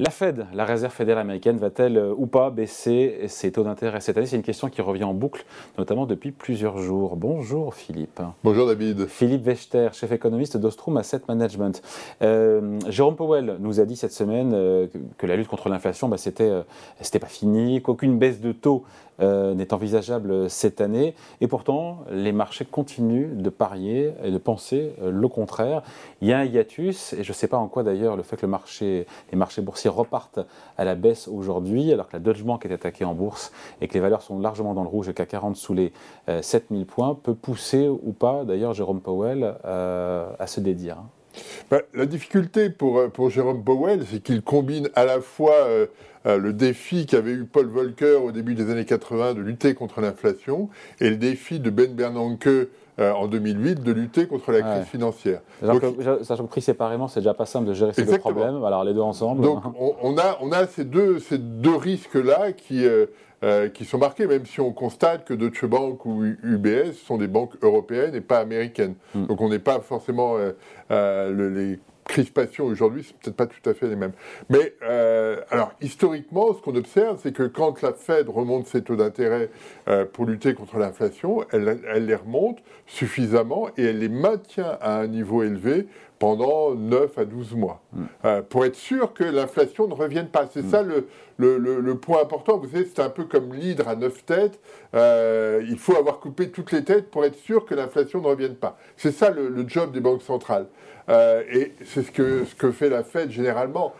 La Fed, la réserve fédérale américaine, va-t-elle euh, ou pas baisser ses taux d'intérêt cette année? C'est une question qui revient en boucle, notamment depuis plusieurs jours. Bonjour Philippe. Bonjour David. Philippe Wechter, chef économiste d'Ostrom Asset Management. Euh, Jérôme Powell nous a dit cette semaine euh, que, la lutte contre l'inflation, bah, c'était, c'était pas fini, qu'aucune baisse de taux n'est envisageable cette année. Et pourtant, les marchés continuent de parier et de penser le contraire. Il y a un hiatus, et je ne sais pas en quoi d'ailleurs le fait que le les marchés boursiers repartent à la baisse aujourd'hui, alors que la Deutsche Bank est attaquée en bourse et que les valeurs sont largement dans le rouge et qu'à 40 sous les 7000 euh, points, peut pousser ou pas d'ailleurs Jérôme Powell euh, à se dédire hein. bah, La difficulté pour, euh, pour Jérôme Powell, c'est qu'il combine à la fois le défi qu'avait eu Paul Volcker au début des années 80 de lutter contre l'inflation et le défi de Ben Bernanke euh, en 2008 de lutter contre la crise financière. Sachant que, pris séparément, c'est déjà pas simple de gérer ces deux problèmes. Alors les deux ensemble. Donc on, a, on a ces deux, ces deux risques-là qui, euh, euh, qui sont marqués, même si on constate que Deutsche Bank ou UBS sont des banques européennes et pas américaines. Hmm. Donc on n'est pas forcément les crispations aujourd'hui, c'est peut-être pas tout à fait les mêmes. Mais euh, alors historiquement, ce qu'on observe, c'est que quand la Fed remonte ses taux d'intérêt euh, pour lutter contre l'inflation, elle, elle, les remonte suffisamment et elle les maintient à un niveau élevé pendant 9 à 12 mois, mm. euh, pour être sûr que l'inflation ne revienne pas. C'est mm. ça le, le, le, point important. Vous savez, c'est un peu comme l'hydre à 9 têtes. Euh, il faut avoir coupé toutes les têtes pour être sûr que l'inflation ne revienne pas. C'est ça le, job des banques centrales. Euh, et c'est ce que, ce que fait la Fed généralement.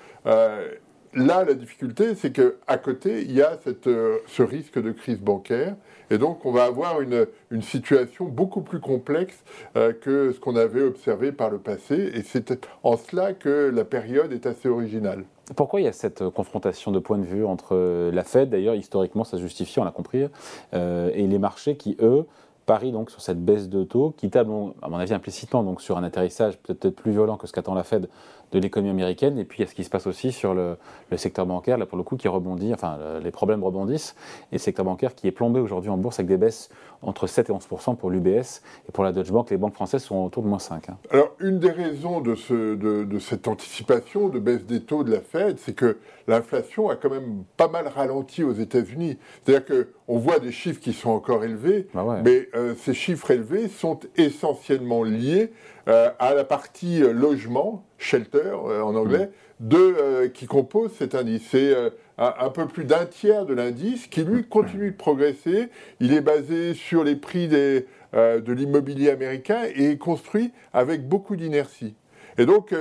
Là, la difficulté, c'est qu'à côté, il y a cette, ce risque de crise bancaire. Et donc, on va avoir une, situation beaucoup plus complexe euh, que ce qu'on avait observé par le passé. Et c'est en cela que la période est assez originale. Pourquoi il y a cette confrontation de points de vue entre la Fed, d'ailleurs historiquement ça se justifie, on l'a compris, euh, et les marchés qui, eux, parient donc sur cette baisse de taux, qui table, à mon avis implicitement, donc sur un atterrissage peut-être plus violent que ce qu'attend la Fed de l'économie américaine. Et puis il y a ce qui se passe aussi sur le, secteur bancaire, là pour le coup, qui rebondit, enfin les problèmes rebondissent. Et le secteur bancaire qui est plombé aujourd'hui en bourse avec des baisses entre 7 et 11 pour l'UBS. Et pour la Deutsche Bank, les banques françaises sont autour de moins 5. Hein. Alors une des raisons de, ce, de, cette anticipation de baisse des taux de la Fed, c'est que l'inflation a quand même pas mal ralenti aux États-Unis. C'est-à-dire qu'on voit des chiffres qui sont encore élevés, bah mais euh, ces chiffres élevés sont essentiellement liés euh, à la partie euh, logement, shelter en anglais, mm. de, qui compose cet indice. C'est un, peu plus d'un tiers de l'indice qui, lui, continue de progresser. Il est basé sur les prix des, de l'immobilier américain et est construit avec beaucoup d'inertie. Et donc,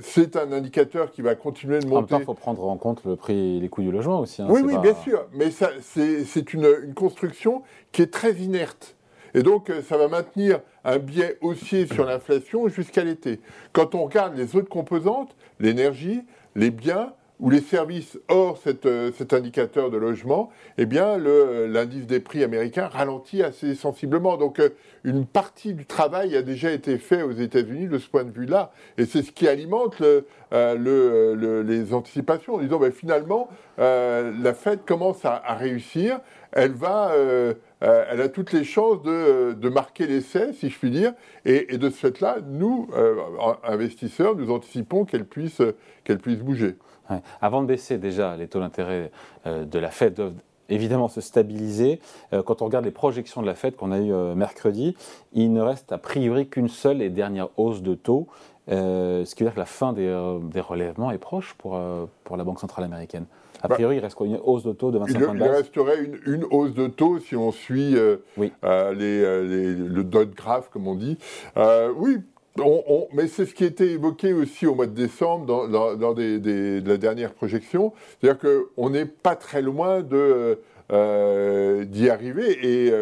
c'est un indicateur qui va continuer de monter. En même temps, il faut prendre en compte le prix, les coûts du logement aussi. Hein, oui, oui, bien sûr. Mais c'est une, une, construction qui est très inerte. Et donc, euh, ça va maintenir un biais haussier sur l'inflation jusqu'à l'été. Quand on regarde les autres composantes, l'énergie, les biens, ou les services hors euh, cet indicateur de logement, eh bien, l'indice des prix américain ralentit assez sensiblement. Donc, euh, une partie du travail a déjà été fait aux États-Unis de ce point de vue-là. Et c'est ce qui alimente le, les anticipations en disant, ben, finalement, la Fed commence à, réussir. Elle va elle a toutes les chances de, de marquer l'essai, si je puis dire. Et, de ce fait-là, nous, euh, investisseurs, nous anticipons qu'elle puisse, puisse bouger. Avant de baisser déjà, les taux d'intérêt euh, de la Fed doivent évidemment se stabiliser. quand on regarde les projections de la Fed qu'on a eues mercredi, il ne reste a priori qu'une seule et dernière hausse de taux. Ce qui veut dire que la fin des, des relèvements est proche pour, pour la Banque centrale américaine. A bah, priori, il reste quoi? Une hausse de taux de 25 points de base? Il resterait une, hausse de taux si on suit euh, euh, euh, les, le dot graph, comme on dit. oui, mais c'est ce qui était évoqué aussi au mois de décembre dans, dans, des, de la dernière projection. C'est-à-dire qu'on n'est pas très loin d'y arriver. Et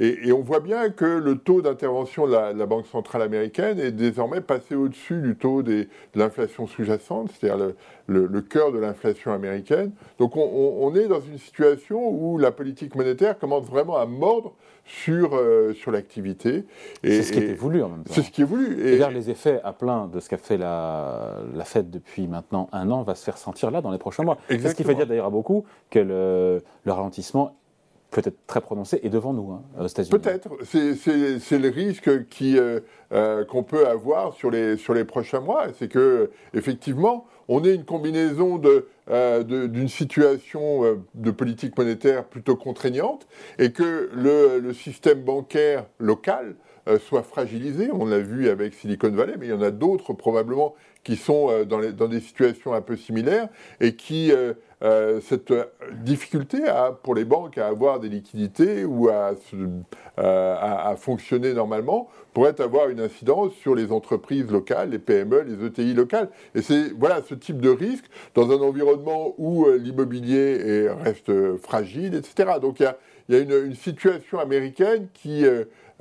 et, on voit bien que le taux d'intervention de la, Banque centrale américaine est désormais passé au-dessus du taux de l'inflation sous-jacente, c'est-à-dire le, cœur de l'inflation américaine. Donc on, est dans une situation où la politique monétaire commence vraiment à mordre sur, euh, sur l'activité. C'est ce qui était voulu en même temps. C'est ce qui est voulu. Et, et les effets à plein de ce qu'a fait la, la Fed depuis maintenant un an va se faire sentir là dans les prochains mois. C'est ce qui fait dire d'ailleurs à beaucoup que le, le ralentissement peut-être très prononcé et devant nous, hein, aux États-Unis. Peut-être. C'est le risque euh, euh, qu'on peut avoir sur les, prochains mois. C'est que, effectivement, on est une combinaison d'une de, d'une situation de politique monétaire plutôt contraignante et que le, système bancaire local soit fragilisé. On l'a vu avec Silicon Valley, mais il y en a d'autres probablement qui sont dans, des situations un peu similaires et qui euh, cette difficulté à, pour les banques à avoir des liquidités ou à, euh, à, fonctionner normalement pourrait avoir une incidence sur les entreprises locales, les PME, les ETI locales. Et c'est voilà ce type de risque dans un environnement où euh, l'immobilier reste fragile, etc. Donc il y a, une, situation américaine qui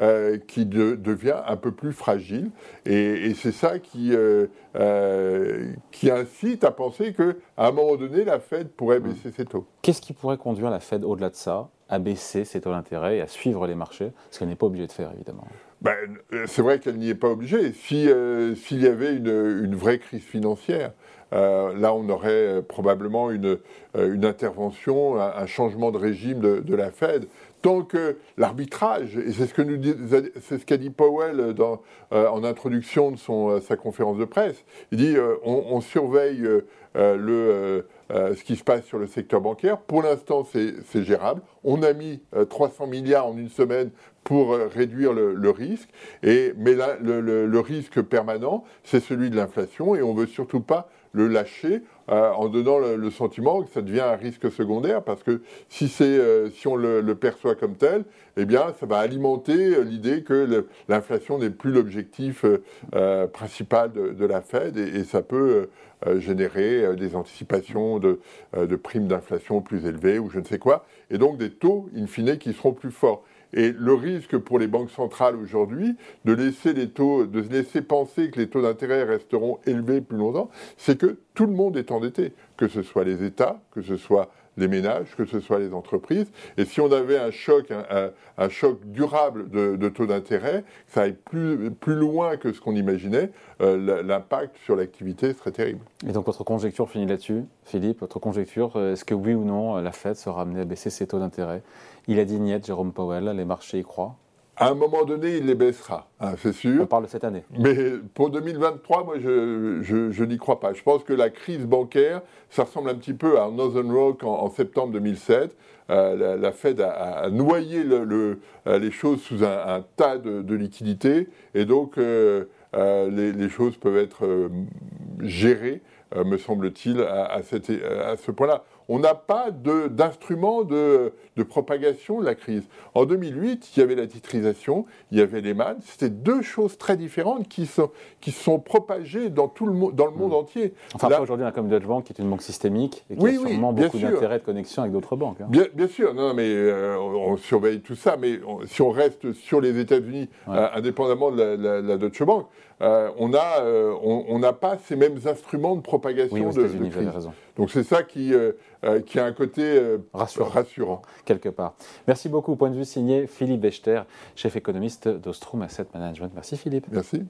euh, qui devient un peu plus fragile. Et, c'est ça qui, euh, euh, qui incite à penser qu'à un moment donné, la Fed pourrait baisser ses taux. Qu'est-ce qui pourrait conduire la Fed au-delà de ça à baisser ses taux d'intérêt et à suivre les marchés, ce qu'elle n'est pas obligée de faire, évidemment. Ben, c'est vrai qu'elle n'y est pas obligée. S'il y avait une, une, vraie crise financière, là, on aurait probablement une, une intervention, un, changement de régime de, de la Fed tant que l'arbitrage, et c'est ce que ce qu'a dit Powell euh, en introduction de euh, sa conférence de presse, il dit euh, on, surveille le, ce qui se passe sur le secteur bancaire. Pour l'instant, c'est gérable. On a mis 300 milliards en une semaine pour réduire le, risque, mais le risque permanent, c'est celui de l'inflation, et on ne veut surtout pas le lâcher euh, en donnant le, sentiment que ça devient un risque secondaire, parce que si, euh, on le, perçoit comme tel, eh bien, ça va alimenter euh, l'idée que l'inflation n'est plus l'objectif principal de, la Fed, et, ça peut générer des anticipations de primes d'inflation plus élevées, ou je ne sais quoi, et donc des taux, in fine, qui seront plus forts. Et le risque pour les banques centrales aujourd'hui de laisser les taux, de laisser penser que les taux d'intérêt resteront élevés plus longtemps, c'est que tout le monde est endetté, que ce soit les États, que ce soit les ménages, que ce soit les entreprises. Et si on avait un choc, un, choc durable de, taux d'intérêt, ça aille plus, plus loin que ce qu'on imaginait, euh, l'impact sur l'activité serait terrible. Et donc votre conjecture finit là-dessus, Philippe, votre conjecture, euh, est-ce que oui ou non la Fed sera amenée à baisser ses taux d'intérêt? Il a dit niet, Jérôme Powell, les marchés y croient à un moment donné, il les baissera, hein, c'est sûr. On parle de cette année. Mais pour 2023, moi, je, je, n'y crois pas. Je pense que la crise bancaire, ça ressemble un petit peu à Northern Rock en, septembre 2007. Euh, la, Fed a, noyé le, euh, les choses sous un, tas de, liquidités. Et donc, euh, les, choses peuvent être gérées, me semble-t-il, à, à, à ce point-là on n'a pas d'instrument de, propagation de la crise. En 2008, il y avait la titrisation, il y avait les man. C'était deux choses très différentes qui sont, qui sont propagées dans, tout le, dans le monde hmm. entier. Enfin, aujourd'hui, on a comme Deutsche Bank qui est une banque systémique et qui a sûrement beaucoup d'intérêt de connexion avec d'autres banques. Hein. Bien, sûr, non, mais euh, on, surveille tout ça, mais si on reste sur les États-Unis, euh, indépendamment de la, Deutsche Bank, euh, on n'a on, pas ces mêmes instruments de propagation oui, aux de, de crise. Raison. Donc c'est ça qui, euh, euh, qui a un côté euh, rassurant. Quelque part. Merci beaucoup. Point de vue signé Philippe Bechter, chef économiste d'Ostrom Asset Management. Merci Philippe. Merci.